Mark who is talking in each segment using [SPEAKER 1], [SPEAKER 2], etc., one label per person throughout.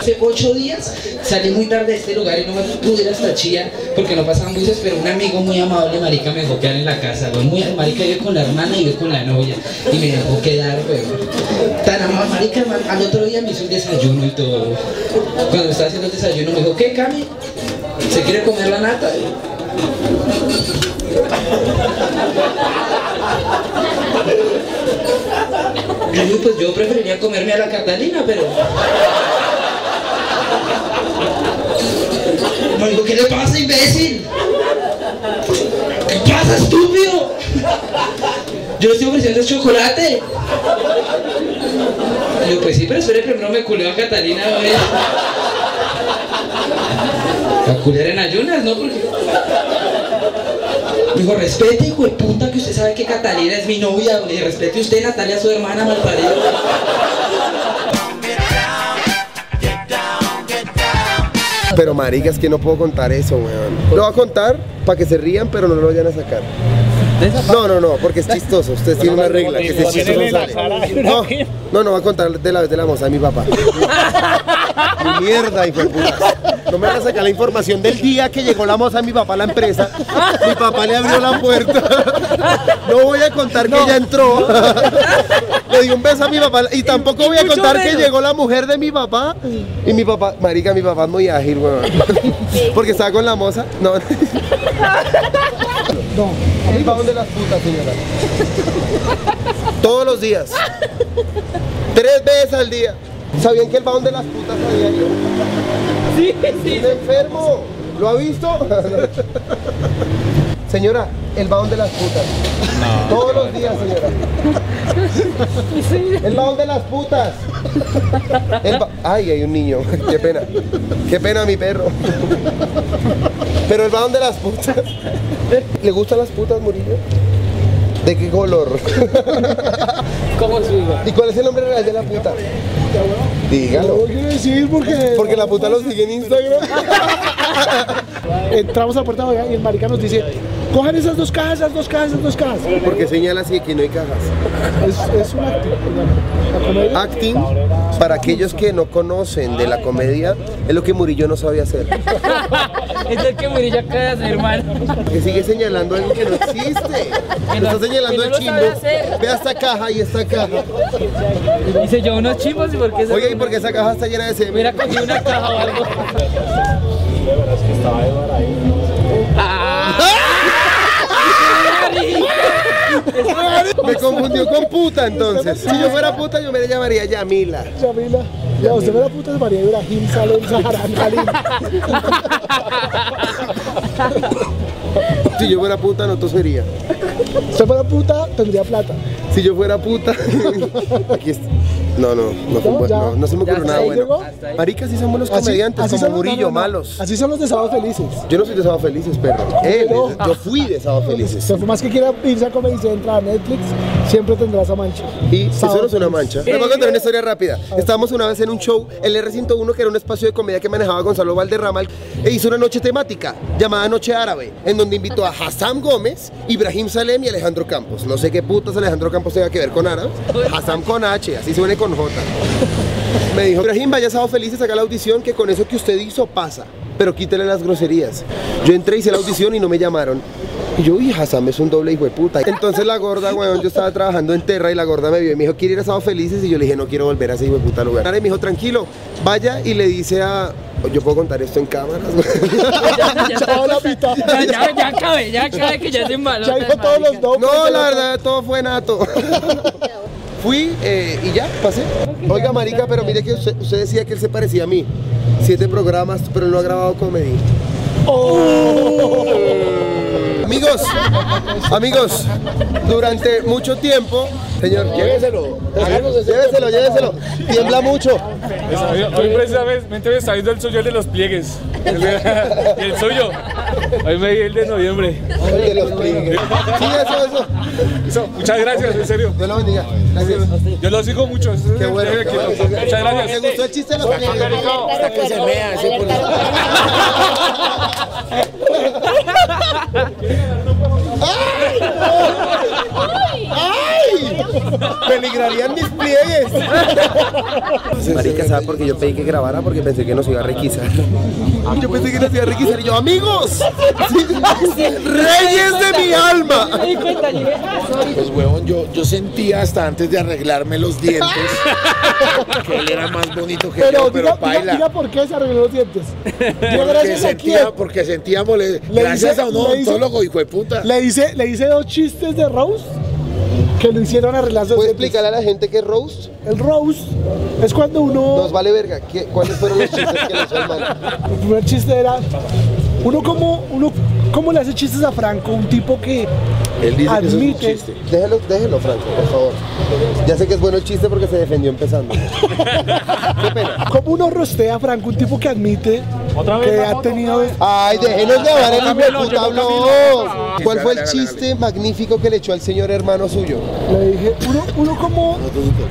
[SPEAKER 1] Hace ocho días salí muy tarde de este lugar y no me pude ir hasta Chía porque no pasaban buses, pero un amigo muy amable, marica, me dejó quedar en la casa, güey. Muy marica, vive con la hermana y vive con la novia. Y me dejó quedar, güey. Tan amable, marica, al otro día me hizo el desayuno y todo. güey. Cuando estaba haciendo el desayuno me dijo, ¿qué, Cami? ¿Se quiere comer la nata? Yo pues yo preferiría comerme a la Catalina, pero... Me dijo, ¿qué le pasa, imbécil? ¿Qué pasa, estúpido? Yo estoy ofreciendo chocolate. Y yo, pues sí, pero espere, primero me culeo a Catalina, güey. A culear en ayunas, ¿no? Porque... Dijo, respete, hijo de puta, que usted sabe que Catalina es mi novia. Le dije, respete usted, Natalia, su hermana, malparido.
[SPEAKER 2] Pero marica, es que no puedo contar eso, weón. Lo voy a contar para que se rían, pero no lo vayan a sacar. No, no, no, porque es chistoso. Ustedes tienen una regla, que si es chistoso no sale. No, no, no voy a contar de la vez de la moza de mi papá. Mi mierda, hijo de puta. No me van a sacar la información del día que llegó la moza de mi papá a la empresa. Mi papá le abrió la puerta. No voy a contar que ella entró. Le di un beso a mi papá. Y tampoco voy a contar que llegó la mujer de mi papá. Y mi papá, marica, mi papá es muy ágil, weón. Porque estaba con la moza. No. No. El vagón de las putas, señora. Todos los días. Tres veces al día. ¿Sabían que el vagón de las putas a diario?
[SPEAKER 3] Sí, sí.
[SPEAKER 2] ¿Un enfermo? ¿Lo ha visto? Señora, el vagón de las putas. Todos los días, señora. El vagón de las putas. El ba- Ay, hay un niño. Qué pena. Qué pena mi perro. Pero el vagón de las putas. ¿Le gustan las putas, Murillo? ¿De qué color?
[SPEAKER 3] ¿Cómo su hijo?
[SPEAKER 2] ¿Y cuál es el nombre real de la puta? Dígalo.
[SPEAKER 4] No quiero decir porque
[SPEAKER 2] Porque la puta lo sigue en Instagram.
[SPEAKER 4] entramos a Puerta Boyacá y el marica nos dice, cojan esas dos cajas, esas dos cajas, esas dos cajas.
[SPEAKER 2] Porque señala así que no hay cajas.
[SPEAKER 4] Es, es un acto. La comedia.
[SPEAKER 2] Acting, para aquellos que no conocen de la comedia, es lo que Murillo no sabe hacer.
[SPEAKER 3] Es el que Murillo acaba de hacer, hermano.
[SPEAKER 2] Que sigue señalando algo que no existe.
[SPEAKER 3] Que
[SPEAKER 2] Lo
[SPEAKER 3] no-
[SPEAKER 2] está señalando
[SPEAKER 3] que
[SPEAKER 2] el
[SPEAKER 3] no lo
[SPEAKER 2] chimbo. Ve esta caja y esta caja.
[SPEAKER 3] Dice yo unos chivos y por qué se
[SPEAKER 2] Oye, ¿y por qué esa caja está llena de semen?
[SPEAKER 3] Hubiera cogido una caja o algo. Ah.
[SPEAKER 2] Me confundió con puta entonces. Si yo fuera puta, yo me llamaría Yamila.
[SPEAKER 4] Yamila. Ya, usted ve la puta de María Ibrahim Salem Zaharan Khalil.
[SPEAKER 2] Si yo fuera puta, no tosería.
[SPEAKER 4] Usted fuera puta, tendría plata.
[SPEAKER 2] Si yo fuera puta. Aquí está. No, no, no, fue
[SPEAKER 4] No,
[SPEAKER 2] no, no se me ocurrió nada bueno. Maricas sí son buenos
[SPEAKER 4] Así-
[SPEAKER 2] comediantes,
[SPEAKER 4] así
[SPEAKER 2] como
[SPEAKER 4] son los-
[SPEAKER 2] Murillo,
[SPEAKER 4] no,
[SPEAKER 2] malos.
[SPEAKER 4] Así son los de Sábado Felices.
[SPEAKER 2] Yo no soy de Sábado Felices, perro. Él,
[SPEAKER 4] No.
[SPEAKER 2] yo fui de Sábado Felices.
[SPEAKER 4] Por más que quiera irse a Comedy Central, a Netflix, siempre tendrá esa mancha.
[SPEAKER 2] Y eso no es una mancha. Les voy a contar una historia rápida. Estábamos una vez en un show, el R101, que era un espacio de comedia que manejaba Gonzalo Valderrama, e hizo una noche temática llamada Noche Árabe, en donde invitó a Hassam Gómez, Ibrahim Salem y Alejandro Campos. No sé qué putas Alejandro Campos tenga que ver con árabes. Hassam con H, así suene con J. Me dijo, Ibrahim, vaya sábado feliz, saca la audición, que con eso que usted hizo pasa. Pero quítele las groserías. Yo entré, hice la audición y no me llamaron. Y yo, uy, Hassan es un doble hijo de puta. Entonces la gorda, weón, yo estaba trabajando en Terra y la gorda me vio y me dijo, ¿quiere ir a Sábado Felices? Y yo le dije, no quiero volver a ese hijo de puta lugar. Y me dijo, tranquilo, vaya y le dice a... Yo puedo contar esto en cámaras.
[SPEAKER 3] Ya, ya,
[SPEAKER 4] Chao, la mitad.
[SPEAKER 3] ya, ya, ya cabe, ya cabe que ya se embaló.
[SPEAKER 4] Ya dijo todos los nombres.
[SPEAKER 2] No, la verdad, todo fue nato. Fui eh, y ya, pasé. Oiga, marica, pero mire que usted, usted decía que él se parecía a mí. Siete programas, pero él no ha grabado comedy. Amigos, amigos, durante mucho tiempo, señor, lléveselo, lléveselo, lléveselo, tiembla mucho.
[SPEAKER 5] Hoy, precisamente me está viendo el suyo el de los pliegues. El, de- y el suyo. Hoy me di el de noviembre.
[SPEAKER 2] El de los pliegues. Sí, eso, eso.
[SPEAKER 5] Eso, muchas gracias, en serio.
[SPEAKER 2] Dios lo bendiga. Gracias.
[SPEAKER 5] Yo lo sigo mucho.
[SPEAKER 2] Qué bueno. qué.
[SPEAKER 5] Muchas
[SPEAKER 2] ¿Me
[SPEAKER 5] gracias.
[SPEAKER 2] gustó el chiste de los pliegues?
[SPEAKER 6] Hasta que se vea,
[SPEAKER 2] Peligrarían mis pliegues. Marica, ¿sabe por qué yo pedí que grabara? Porque pensé que nos iba a requisar. Yo pensé que nos iba a requisar y yo, amigos, reyes de mi alma.
[SPEAKER 6] Pues huevón, yo, yo sentía hasta antes de arreglarme los dientes que él era más bonito que
[SPEAKER 4] Pero,
[SPEAKER 6] yo, pero
[SPEAKER 4] diga,
[SPEAKER 6] baila.
[SPEAKER 4] diga por qué se arregló los dientes. Yo
[SPEAKER 6] Porque sentía, porque sentía mole-
[SPEAKER 4] Le
[SPEAKER 6] Gracias
[SPEAKER 4] hice-
[SPEAKER 6] a un
[SPEAKER 4] hice-
[SPEAKER 6] odontólogo, hijo de puta.
[SPEAKER 4] Le hice, le hice dos chistes de Rose que lo hicieron arreglarse los
[SPEAKER 2] ¿Puedes explicarle a la gente qué es roast?
[SPEAKER 4] El Rose es cuando uno.
[SPEAKER 2] Nos vale verga. ¿Qué- ¿Cuáles fueron los chistes que le hizo el man?
[SPEAKER 4] El primer chiste era. Uno como, uno como le hace chistes a Franco, un tipo que
[SPEAKER 6] Él dice que eso es un
[SPEAKER 4] admite.
[SPEAKER 6] chiste.
[SPEAKER 2] Déjelo, déjelo, Franco, por favor. Ya sé que es bueno el chiste porque se defendió empezando. Qué pena.
[SPEAKER 4] Como uno rostea a Franco, un tipo que admite que ha tenido.
[SPEAKER 2] Ay, déjenos llevar el hijo de puta blog. ¿Cuál fue el chiste magnífico que le echó al señor hermano suyo?
[SPEAKER 4] Le dije, uno, uno como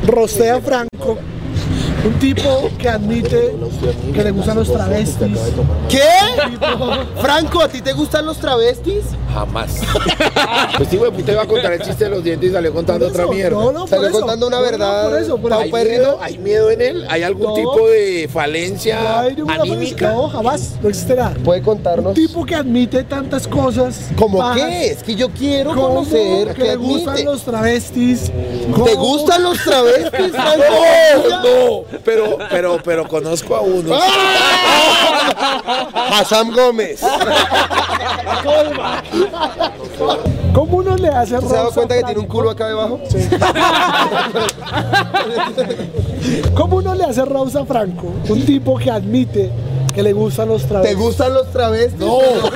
[SPEAKER 4] rostea a Franco, un tipo que admite que le gustan los travestis.
[SPEAKER 2] ¿Qué? Franco, ¿a ti te gustan los travestis?
[SPEAKER 6] Jamás. Pues hijo de puta iba a contar el chiste de los dientes y salió contando otra mierda.
[SPEAKER 4] No, no,
[SPEAKER 2] Salió
[SPEAKER 4] eso.
[SPEAKER 2] contando una
[SPEAKER 4] No, no,
[SPEAKER 2] verdad.
[SPEAKER 4] por eso, por.
[SPEAKER 6] ¿Hay miedo, ¿Hay miedo en él? ¿hay algún
[SPEAKER 4] No.
[SPEAKER 6] tipo de falencia anímica?
[SPEAKER 4] No, jamás, no existe nada.
[SPEAKER 2] ¿Puede
[SPEAKER 4] Un
[SPEAKER 2] contarnos?
[SPEAKER 4] tipo que admite tantas cosas.
[SPEAKER 2] ¿Cómo
[SPEAKER 4] bajas,
[SPEAKER 2] qué? Es que yo quiero conocer
[SPEAKER 4] que gustan los travestis.
[SPEAKER 2] ¿Te gustan los travestis?
[SPEAKER 6] No, no, pero, pero, pero conozco a uno.
[SPEAKER 2] Hassan Gómez.
[SPEAKER 4] ¿Cómo uno le hace
[SPEAKER 2] ¿Se ha dado cuenta que
[SPEAKER 4] a
[SPEAKER 2] tiene un culo acá debajo?
[SPEAKER 4] ¿Cómo uno le hace rosa a Franco? Un tipo que admite que le gustan los
[SPEAKER 2] ¿Te
[SPEAKER 4] travestis.
[SPEAKER 2] gustan los travestis?
[SPEAKER 6] No, no,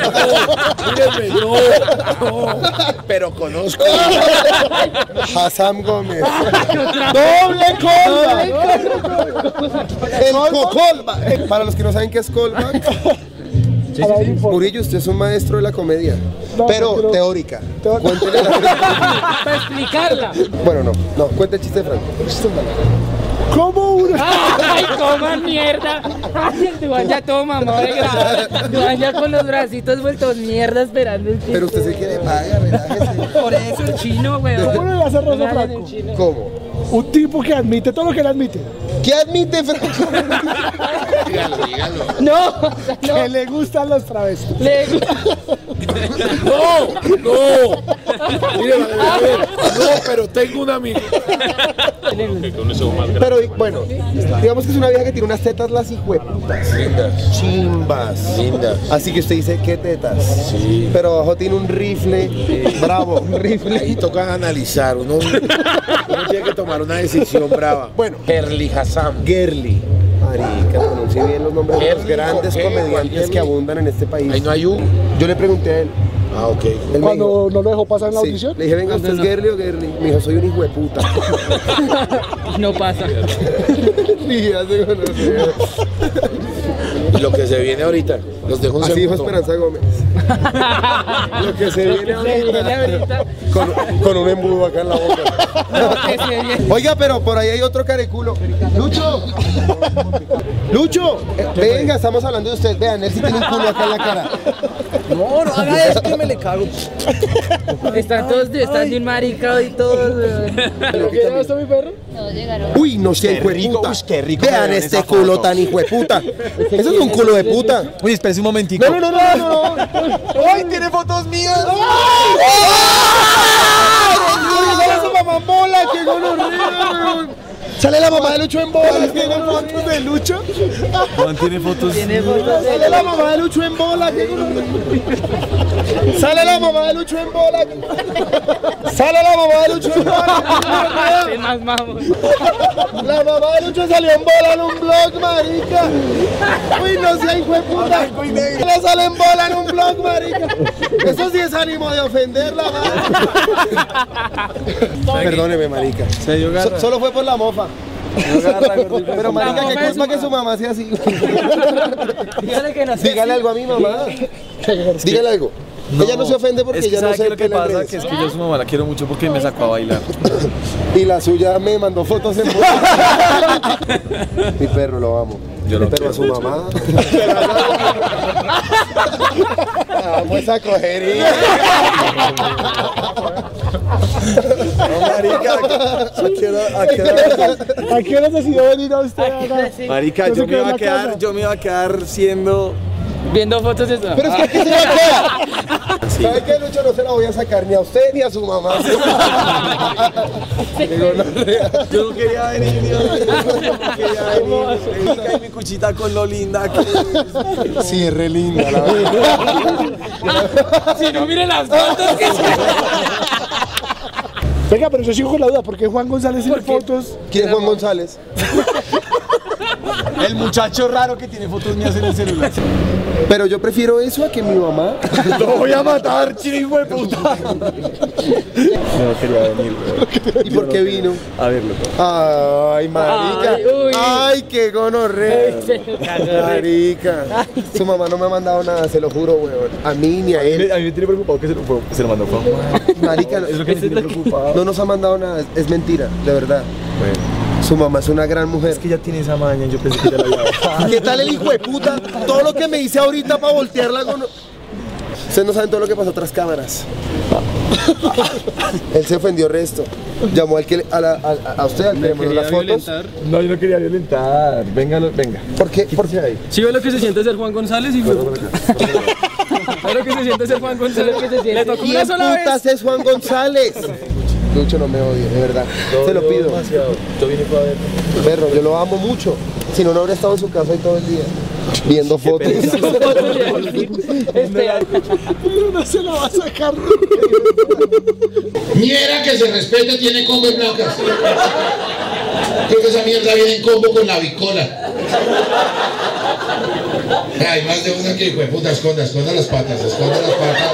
[SPEAKER 6] míreme, no, no, pero conozco.
[SPEAKER 2] Hassan Gómez. ¡Doble colba! El cocolba. Para los que no saben qué es colba,
[SPEAKER 4] Uniforme.
[SPEAKER 2] Murillo, usted es un maestro de la comedia.
[SPEAKER 4] No,
[SPEAKER 2] pero
[SPEAKER 4] pero-
[SPEAKER 2] teórica.
[SPEAKER 4] Teo-
[SPEAKER 2] Cuéntele la-
[SPEAKER 3] Para explicarla.
[SPEAKER 2] Bueno, no, no, cuenta el chiste de Franco.
[SPEAKER 4] ¿Cómo uno?
[SPEAKER 3] Ay, coman mierda. Ay, el Duan ya todo mamado de grabar. Duan ya con los bracitos vueltos mierda esperando el chiste.
[SPEAKER 2] Pero usted se quiere pagar, relájese.
[SPEAKER 3] Por eso el chino, weón.
[SPEAKER 4] ¿Cómo le a Franco?
[SPEAKER 2] ¿Cómo?
[SPEAKER 4] Un tipo que admite todo lo que él admite.
[SPEAKER 2] ¿Qué admite Franco?
[SPEAKER 6] Dígalo, dígalo.
[SPEAKER 3] No, o sea, no.
[SPEAKER 4] Que le gustan los travestis.
[SPEAKER 3] Le-
[SPEAKER 6] No, no. Mire, no, pero tengo un amigo.
[SPEAKER 2] Pero bueno, digamos que es una vieja que tiene unas tetas las hijueputas.
[SPEAKER 6] Lindas,
[SPEAKER 2] Chimbas.
[SPEAKER 6] lindas.
[SPEAKER 2] Así que usted dice, ¿qué tetas?
[SPEAKER 6] Sí.
[SPEAKER 2] Pero abajo tiene un rifle. Bravo, un rifle.
[SPEAKER 6] Ahí toca analizar, uno, uno tiene que tomar una decisión brava.
[SPEAKER 2] Bueno.
[SPEAKER 6] Perli Hassan.
[SPEAKER 2] Gerli. Marica, pronuncie bien los nombres de los
[SPEAKER 6] Gerli,
[SPEAKER 2] grandes comediantes
[SPEAKER 6] Gerli.
[SPEAKER 2] que abundan en este país.
[SPEAKER 6] Ahí no hay un.
[SPEAKER 2] Yo le pregunté a él.
[SPEAKER 6] Ah, ok.
[SPEAKER 2] él
[SPEAKER 4] Cuando
[SPEAKER 2] dijo,
[SPEAKER 4] no lo dejó pasar en la
[SPEAKER 2] sí.
[SPEAKER 4] audición.
[SPEAKER 2] Le dije, venga, ¿usted es Gerli o Gerli? Me dijo, soy un hijo de puta.
[SPEAKER 3] No pasa.
[SPEAKER 6] Y lo que se viene ahorita, los dejo un
[SPEAKER 2] Así dijo. Esperanza Gómez. Lo que se viene ahorita. Con, con un embudo acá en la boca.
[SPEAKER 3] Que se viene.
[SPEAKER 2] Oiga, pero por ahí hay otro careculo. Lucho. Lucho. eh, venga, estamos hablando de usted. Vean, él sí tiene un culo acá en la cara.
[SPEAKER 7] No, no haga eso que me le cago.
[SPEAKER 3] Están todos, están de un maricado y todos, weón.
[SPEAKER 4] ¿Lo que ya está mi perro?
[SPEAKER 8] No llegaron.
[SPEAKER 2] Uy, no sé, hijo de
[SPEAKER 7] rico,
[SPEAKER 2] puta.
[SPEAKER 7] uy, qué rico
[SPEAKER 2] Vean este culo
[SPEAKER 7] foto.
[SPEAKER 2] tan hijo de puta. Eso es un culo de puta.
[SPEAKER 7] Uy, espérese un momentico.
[SPEAKER 2] No, no, no, no, no.
[SPEAKER 7] ¡Ay, tiene fotos mías!
[SPEAKER 2] ¡Ay, sale su mamá en bola! Sale la mamá de Lucho en bola. ¿Tiene fotos de Lucho?
[SPEAKER 7] Juan tiene fotos.
[SPEAKER 2] Sale la mamá de Lucho en bola. Sale la mamá de Lucho en bola. Sale la mamá de Lucho en bola. La mamá de Lucho salió en bola en un blog, marica. Uy, no sea hijo de puta. Le sale en bola en un blog, marica. Eso sí es ánimo de ofenderla, madre. Perdóneme, marica.
[SPEAKER 7] Se dio
[SPEAKER 2] So- solo fue por la mofa. Pero marica, qué culpa que su mamá sea así.
[SPEAKER 3] Dígale que no.
[SPEAKER 2] Dígale algo a mi mamá. Dígale algo. Ella no se ofende porque
[SPEAKER 7] es que
[SPEAKER 2] ya no
[SPEAKER 7] ¿sabe
[SPEAKER 2] sé
[SPEAKER 7] qué lo que pasa?
[SPEAKER 2] redes.
[SPEAKER 7] Que es que yo a su mamá la quiero mucho porque me sacó a bailar.
[SPEAKER 2] Y la suya me mandó fotos en. Mi perro lo amo.
[SPEAKER 7] Yo lo
[SPEAKER 2] Pero a su mamá. Amo esa cogería.
[SPEAKER 7] Marica, ¿a qué hora- a qué hora-
[SPEAKER 4] ¿A qué hora decidió venir a usted acá?
[SPEAKER 7] Marica,
[SPEAKER 4] No se
[SPEAKER 7] yo me
[SPEAKER 4] quedó
[SPEAKER 7] iba a
[SPEAKER 4] la
[SPEAKER 7] quedar,
[SPEAKER 4] casa.
[SPEAKER 7] yo me iba a quedar siendo.
[SPEAKER 3] Viendo fotos de eso.
[SPEAKER 2] Pero es que aquí se va a quedar. ¿Sabe qué, Lucho? No se la voy a sacar ni a usted ni a su mamá.
[SPEAKER 7] Yo no quería venir, Dios yo no quería venir. Marica, y mi cuchita con lo linda que es.
[SPEAKER 2] Sí, es re linda, la verdad.
[SPEAKER 3] Si no, miren las fotos que
[SPEAKER 4] Venga, pero yo sigo con la duda, ¿por qué Juan González tiene fotos?
[SPEAKER 2] ¿Quién es Juan González?
[SPEAKER 7] El muchacho raro que tiene fotos mías en el celular.
[SPEAKER 2] Pero yo prefiero eso a que mi mamá.
[SPEAKER 7] Lo voy a matar, chino hijo de puta. No quería venir,
[SPEAKER 2] ¿Y por qué vino?
[SPEAKER 7] A verlo.
[SPEAKER 2] Ay, marica.
[SPEAKER 3] Ay, uy.
[SPEAKER 2] Ay, qué gonorrea. Marica. Su mamá no me ha mandado nada, se lo juro, weón. A mí ni a él.
[SPEAKER 7] A mí me tiene preocupado que se lo, se lo mandó.
[SPEAKER 2] Marica,
[SPEAKER 7] Es lo que me tiene preocupado.
[SPEAKER 2] no nos ha mandado nada, es- es mentira, de verdad.
[SPEAKER 7] Bueno,
[SPEAKER 2] Su mamá es una gran mujer.
[SPEAKER 7] es que ya tiene esa maña, yo pensé que ya la había.
[SPEAKER 2] ¿Qué tal el hijo de puta? Todo lo que me dice ahorita para voltearla con... Ustedes no saben todo lo que pasó tras cámaras. Él se ofendió resto. Llamó al que le- a, la- a- a usted, al que le mandó las fotos.
[SPEAKER 7] No, yo no quería violentar. Venga, venga.
[SPEAKER 2] ¿Por qué? ¿Por qué ahí?
[SPEAKER 8] Sí ve lo que se siente ser Juan González y fue puta. Ve lo que se siente ser Juan González. Le tocó
[SPEAKER 2] ¿Quién
[SPEAKER 8] una sola
[SPEAKER 2] putas
[SPEAKER 8] vez.
[SPEAKER 2] es Juan González? Lucho no me odie, de verdad. Se lo pido.
[SPEAKER 7] Demasiado. Yo vine para ver.
[SPEAKER 2] Perro, yo lo amo mucho. Si no, no habría estado en su casa ahí todo el día. Viendo fotos.
[SPEAKER 3] Espera.
[SPEAKER 4] No se la va a sacar.
[SPEAKER 9] Mierda que se respete tiene combo en blancas. Creo que esa mierda viene en combo con la bicola. Hay más de una que hijo de puta, esconda, esconda las patas, esconda las patas.